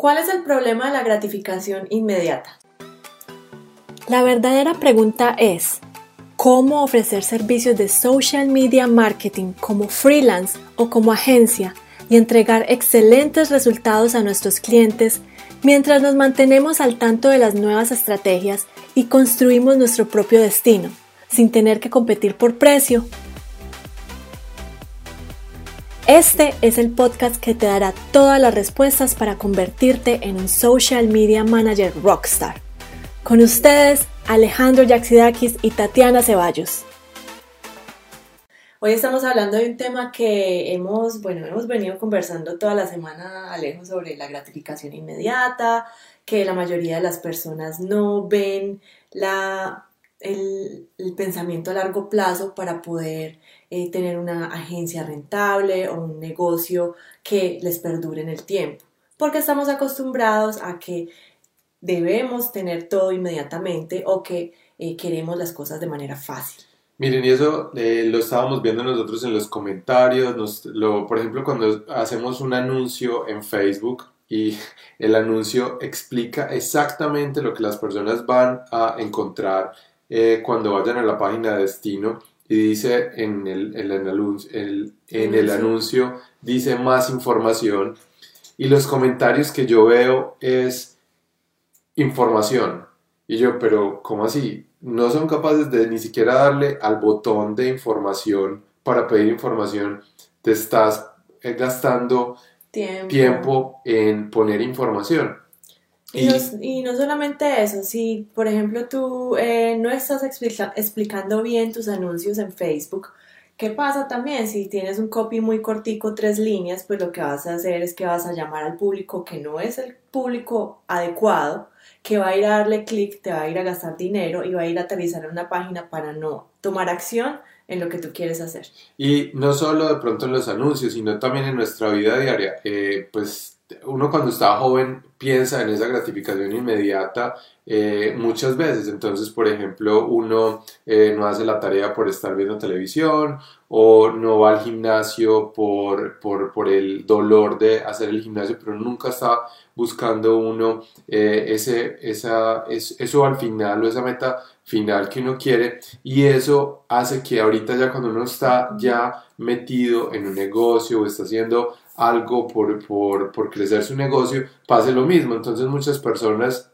¿Cuál es el problema de la gratificación inmediata? La verdadera pregunta es, ¿cómo ofrecer servicios de social media marketing como freelance o como agencia y entregar excelentes resultados a nuestros clientes mientras nos mantenemos al tanto de las nuevas estrategias y construimos nuestro propio destino, sin tener que competir por precio este es el podcast que te dará todas las respuestas para convertirte en un social media manager rockstar. Con ustedes, Alejandro Yaxidakis y Tatiana Ceballos. Hoy estamos hablando de un tema que hemos, bueno, hemos venido conversando toda la semana, Alejo, sobre la gratificación inmediata, que la mayoría de las personas no ven la, el, el pensamiento a largo plazo para poder eh, tener una agencia rentable o un negocio que les perdure en el tiempo, porque estamos acostumbrados a que debemos tener todo inmediatamente o que eh, queremos las cosas de manera fácil. Miren, y eso eh, lo estábamos viendo nosotros en los comentarios, lo, por ejemplo, cuando hacemos un anuncio en Facebook y el anuncio explica exactamente lo que las personas van a encontrar cuando vayan a la página de destino y dice en el, el, en el anuncio, dice más información y los comentarios que yo veo es información. Y yo, pero ¿cómo así? No son capaces de ni siquiera darle al botón de información para pedir información. Te estás eh, gastando tiempo en poner información. Y, no, solamente eso, si por ejemplo tú eh, no estás explicando bien tus anuncios en Facebook, ¿qué pasa también? Si tienes un copy muy cortico, tres líneas, pues lo que vas a hacer es que vas a llamar al público que no es el público adecuado, que va a ir a darle clic, te va a ir a gastar dinero y va a ir a aterrizar en una página para no tomar acción en lo que tú quieres hacer. Y no solo de pronto en los anuncios, sino también en nuestra vida diaria. Eh, pues uno cuando estaba joven piensa en esa gratificación inmediata eh, muchas veces. Entonces, por ejemplo, uno eh, no hace la tarea por estar viendo televisión o no va al gimnasio por, por, por el dolor de hacer el gimnasio, pero nunca está buscando uno eh, ese, esa, eso al final o esa meta final que uno quiere y eso hace que ahorita ya cuando uno está ya metido en un negocio o está haciendo algo por, por, por crecer su negocio, pase lo mismo. Entonces muchas personas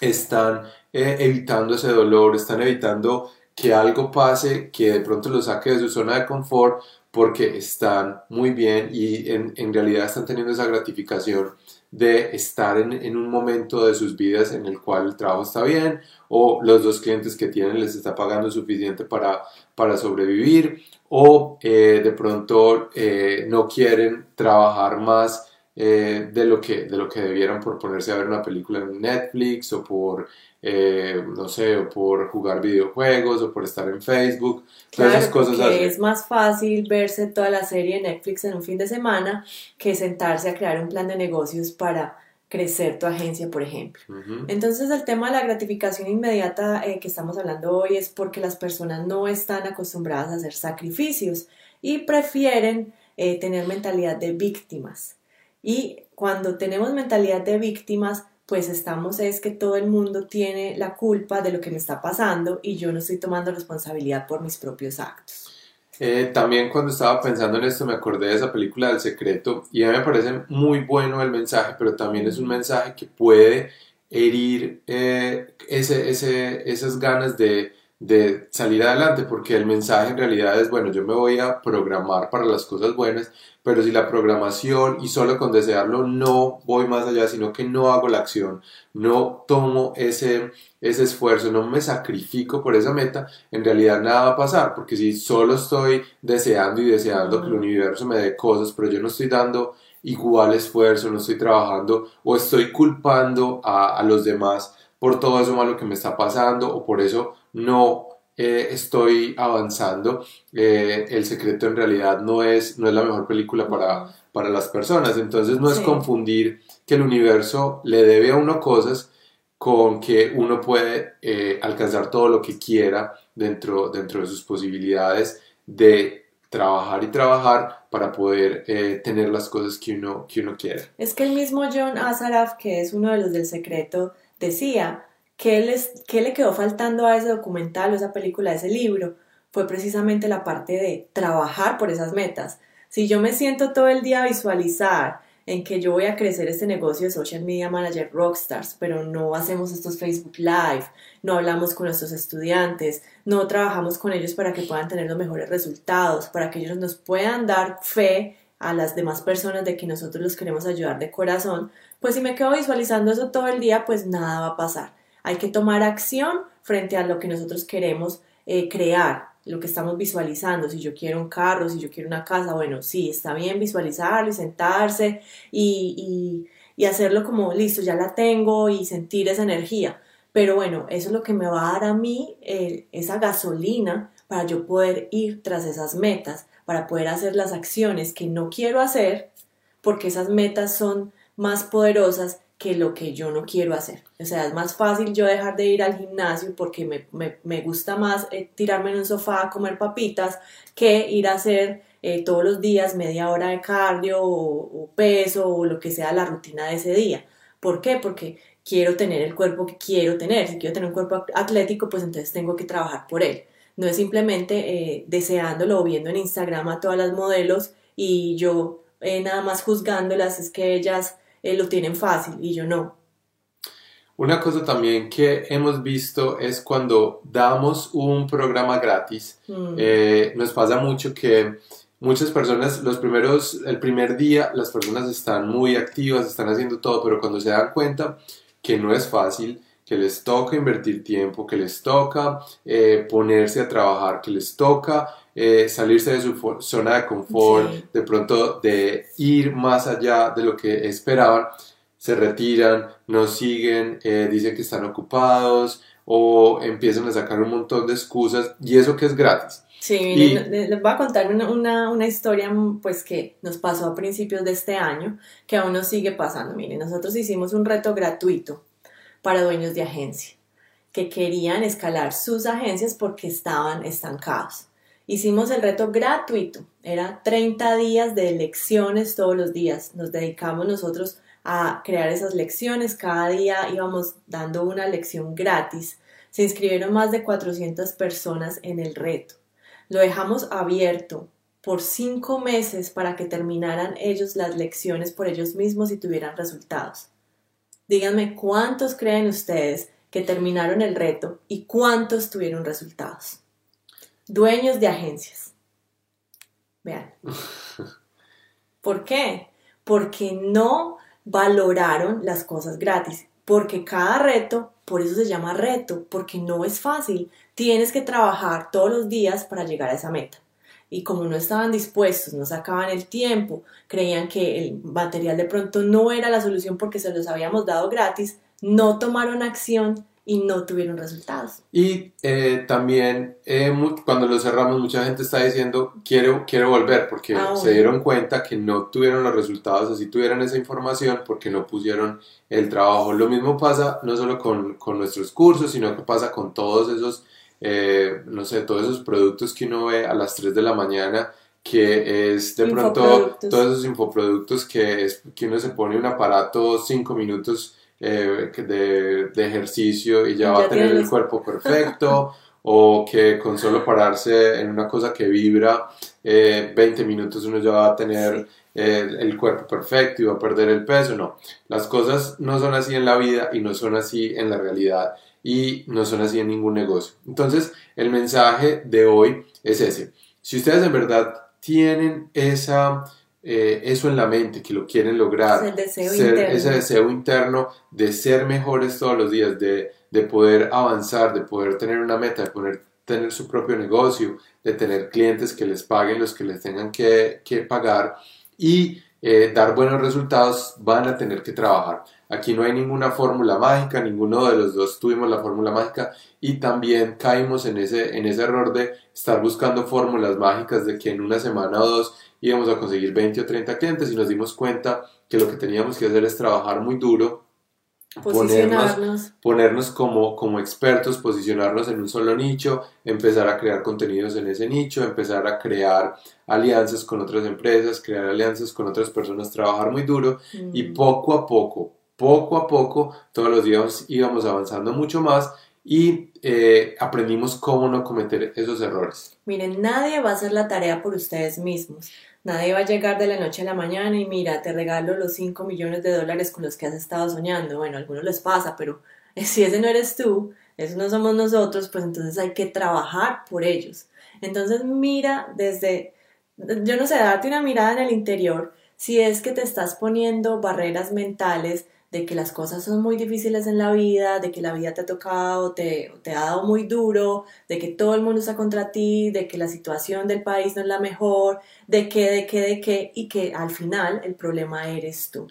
están eh, evitando ese dolor, están evitando que algo pase que de pronto lo saque de su zona de confort porque están muy bien y en, en realidad están teniendo esa gratificación de estar en, en, un momento de sus vidas en el cual el trabajo está bien o los dos clientes que tienen les está pagando suficiente para, para sobrevivir o eh, de pronto eh, no quieren trabajar más eh, de, lo que, de lo que debieran por ponerse a ver una película en Netflix o por, no sé, o por jugar videojuegos o por estar en Facebook. Todas esas cosas es más fácil verse toda la serie de Netflix en un fin de semana que sentarse a crear un plan de negocios para crecer tu agencia, por ejemplo. Entonces el tema de la gratificación inmediata eh, que estamos hablando hoy es porque las personas no están acostumbradas a hacer sacrificios y prefieren eh, tener mentalidad de víctimas. Y cuando tenemos mentalidad de víctimas, pues estamos es que todo el mundo tiene la culpa de lo que me está pasando y yo no estoy tomando responsabilidad por mis propios actos. Eh, también cuando estaba pensando en esto me acordé de esa película del secreto y a mí me parece muy bueno el mensaje, pero también es un mensaje que puede herir eh, ese, ese, esas ganas de, de salir adelante, porque el mensaje en realidad es, bueno, yo me voy a programar para las cosas buenas, pero si la programación y solo con desearlo no voy más allá, sino que no hago la acción, no tomo ese, ese esfuerzo, no me sacrifico por esa meta, en realidad nada va a pasar, porque si solo estoy deseando y deseando que el universo me dé cosas, pero yo no estoy dando igual esfuerzo, no estoy trabajando o estoy culpando a, a los demás por todo eso malo que me está pasando o por eso no eh, estoy avanzando. Eh, el secreto en realidad no es, no es la mejor película para, para las personas. Entonces no es confundir que el universo le debe a uno cosas con que uno puede eh, alcanzar todo lo que quiera dentro, dentro de sus posibilidades de trabajar y trabajar para poder eh, tener las cosas que uno, que uno quiere. Es que el mismo John Azaraf, que es uno de los del secreto, decía que, les, que le quedó faltando a ese documental o esa película, ese libro, fue precisamente la parte de trabajar por esas metas. Si yo me siento todo el día a visualizar en que yo voy a crecer este negocio de social media manager rockstars, pero no hacemos estos Facebook Live, no hablamos con nuestros estudiantes, no trabajamos con ellos para que puedan tener los mejores resultados, para que ellos nos puedan dar fe a las demás personas de que nosotros los queremos ayudar de corazón, pues si me quedo visualizando eso todo el día, pues nada va a pasar. Hay que tomar acción frente a lo que nosotros queremos eh, crear lo que estamos visualizando, si yo quiero un carro, si yo quiero una casa, bueno, sí, está bien visualizarlo y sentarse y, hacerlo como, listo, ya la tengo y sentir esa energía. Pero bueno, eso es lo que me va a dar a mí eh, esa gasolina para yo poder ir tras esas metas, para poder hacer las acciones que no quiero hacer, porque esas metas son más poderosas que lo que yo no quiero hacer. O sea, es más fácil yo dejar de ir al gimnasio porque me, me, me gusta más eh, tirarme en un sofá a comer papitas que ir a hacer eh, todos los días media hora de cardio o, peso o lo que sea la rutina de ese día. ¿Por qué? Porque quiero tener el cuerpo que quiero tener. Si quiero tener un cuerpo atlético, pues entonces tengo que trabajar por él. No es simplemente eh, deseándolo o viendo en Instagram a todas las modelos y yo nada más juzgándolas, es que ellas eh, lo tienen fácil y yo no. Una cosa también que hemos visto es cuando damos un programa gratis, mm. eh, nos pasa mucho que muchas personas, los primeros, el primer día, las personas están muy activas, están haciendo todo, pero cuando se dan cuenta que no es fácil, que les toca invertir tiempo, que les toca eh, ponerse a trabajar, que les toca eh, salirse de su zona de confort, de pronto de ir más allá de lo que esperaban, se retiran, no siguen, eh, dicen que están ocupados o empiezan a sacar un montón de excusas y eso que es gratis. Sí, les voy a contar una, una, una, historia pues que nos pasó a principios de este año, que aún nos sigue pasando. Miren, nosotros hicimos un reto gratuito para dueños de agencia que querían escalar sus agencias porque estaban estancados. Hicimos el reto gratuito, era 30 días de lecciones todos los días. Nos dedicamos nosotros a crear esas lecciones, cada día íbamos dando una lección gratis. Se inscribieron más de 400 personas en el reto. Lo dejamos abierto por cinco meses para que terminaran ellos las lecciones por ellos mismos y tuvieran resultados. Díganme cuántos creen ustedes que terminaron el reto y cuántos tuvieron resultados dueños de agencias. Vean. ¿Por qué? Porque no valoraron las cosas gratis. Porque cada reto, por eso se llama reto, porque no es fácil. Tienes que trabajar todos los días para llegar a esa meta. Y como no estaban dispuestos, no sacaban el tiempo, creían que el material de pronto no era la solución porque se los habíamos dado gratis, no tomaron acción y no tuvieron resultados. Y eh, también eh, cuando lo cerramos mucha gente está diciendo quiero, quiero volver porque ah, se dieron cuenta que no tuvieron los resultados, así tuvieran esa información porque no pusieron el trabajo. Lo mismo pasa no solo con, con nuestros cursos, sino que pasa con todos esos, eh, no sé, todos esos productos que uno ve a las 3 de la mañana que es de pronto todos esos infoproductos que, es, que uno se pone un aparato 5 minutos eh, de, de, ejercicio y ya, va a tener el cuerpo perfecto, o que con solo pararse en una cosa que vibra 20 eh, minutos uno ya va a tener eh, el cuerpo perfecto y va a perder el peso. No, las cosas no son así en la vida y no son así en la realidad y no son así en ningún negocio. Entonces, el mensaje de hoy es ese. Si ustedes en verdad tienen esa eh, eso en la mente, que lo quieren lograr. Ese deseo, interno. de ser mejores todos los días, de, poder avanzar, de poder tener una meta, de poder tener su propio negocio, de tener clientes que les paguen los que les tengan que, pagar y eh, dar buenos resultados, van a tener que trabajar. Aquí no hay ninguna fórmula mágica, ninguno de los dos tuvimos la fórmula mágica y también caímos en ese, en ese error de estar buscando fórmulas mágicas de que en una semana o dos íbamos a conseguir 20 o 30 clientes y nos dimos cuenta que lo que teníamos que hacer es trabajar muy duro, ponernos, ponernos como, como expertos, posicionarnos en un solo nicho, empezar a crear contenidos en ese nicho, empezar a crear alianzas con otras empresas, crear alianzas con otras personas, trabajar muy duro y mm. poco a poco, poco a poco, todos los días íbamos avanzando mucho más y eh, aprendimos cómo no cometer esos errores. Miren, nadie va a hacer la tarea por ustedes mismos. Nadie va a llegar de la noche a la mañana y mira, te regalo los 5 millones de dólares con los que has estado soñando. Bueno, a algunos les pasa, pero si ese no eres tú, eso no somos nosotros, pues entonces hay que trabajar por ellos. Entonces mira desde, yo no sé, darte una mirada en el interior si es que te estás poniendo barreras mentales de que las cosas son muy difíciles en la vida, de que la vida te ha tocado, te, te ha dado muy duro, de que todo el mundo está contra ti, de que la situación del país no es la mejor, de que, de que, de que, y que al final el problema eres tú.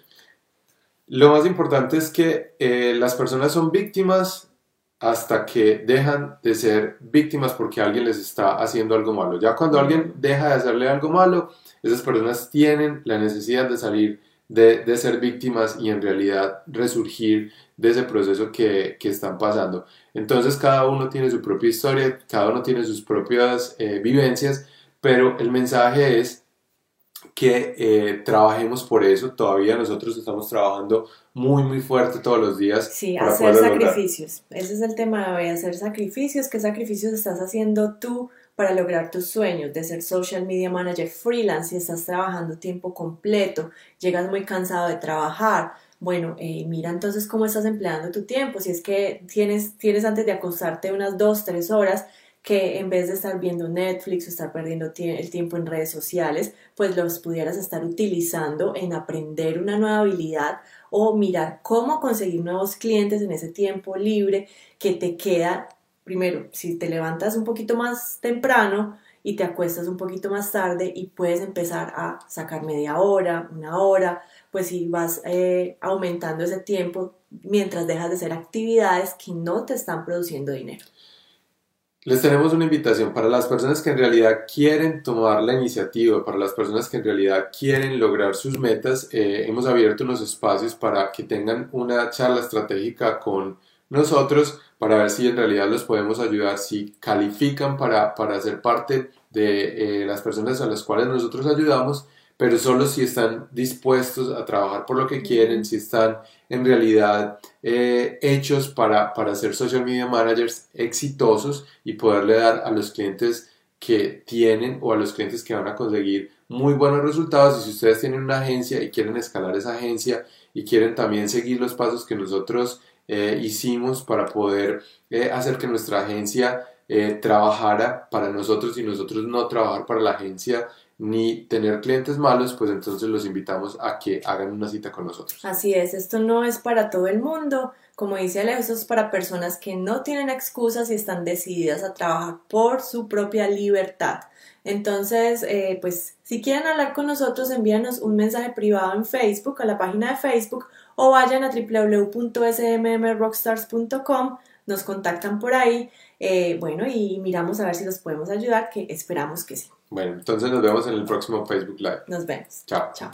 Lo más importante es que eh, las personas son víctimas hasta que dejan de ser víctimas porque alguien les está haciendo algo malo. Ya cuando alguien deja de hacerle algo malo, esas personas tienen la necesidad de salir de, ser víctimas y en realidad resurgir de ese proceso que, están pasando. Entonces cada uno tiene su propia historia, cada uno tiene sus propias eh, vivencias, pero el mensaje es que eh, trabajemos por eso. Todavía nosotros estamos trabajando muy, muy fuerte todos los días. Sí, hacer sacrificios. Ese es el tema de hacer sacrificios. ¿Qué sacrificios estás haciendo tú para lograr tus sueños de ser social media manager freelance y estás trabajando tiempo completo, llegas muy cansado de trabajar. Bueno, eh, mira entonces cómo estás empleando tu tiempo. Si es que tienes, tienes antes de acostarte unas dos, tres horas, que en vez de estar viendo Netflix o estar perdiendo el tiempo en redes sociales, pues los pudieras estar utilizando en aprender una nueva habilidad o mirar cómo conseguir nuevos clientes en ese tiempo libre que te queda primero, si te levantas un poquito más temprano y te acuestas un poquito más tarde y puedes empezar a sacar media hora, una hora, pues si vas eh, aumentando ese tiempo mientras dejas de hacer actividades que no te están produciendo dinero. Les tenemos una invitación para las personas que en realidad quieren tomar la iniciativa, para las personas que en realidad quieren lograr sus metas. Eh, hemos abierto unos espacios para que tengan una charla estratégica con nosotros para ver si en realidad los podemos ayudar, si califican para, para ser parte de eh, las personas a las cuales nosotros ayudamos, pero solo si están dispuestos a trabajar por lo que quieren, si están en realidad eh, hechos para, para ser social media managers exitosos y poderle dar a los clientes que tienen o a los clientes que van a conseguir muy buenos resultados. Y si ustedes tienen una agencia y quieren escalar esa agencia y quieren también seguir los pasos que nosotros eh, hicimos para poder eh, hacer que nuestra agencia eh, trabajara para nosotros y nosotros no trabajar para la agencia ni tener clientes malos, pues entonces los invitamos a que hagan una cita con nosotros. Así es, esto no es para todo el mundo, como dice Alejo, esto es para personas que no tienen excusas y están decididas a trabajar por su propia libertad. Entonces, pues si quieren hablar con nosotros, envíanos un mensaje privado en Facebook, a la página de Facebook o vayan a www.smmrockstars.com, nos contactan por ahí, eh, bueno, y miramos a ver si los podemos ayudar, que esperamos que sí. Bueno, entonces nos vemos en el próximo Facebook Live. Nos vemos. Chao. Chao.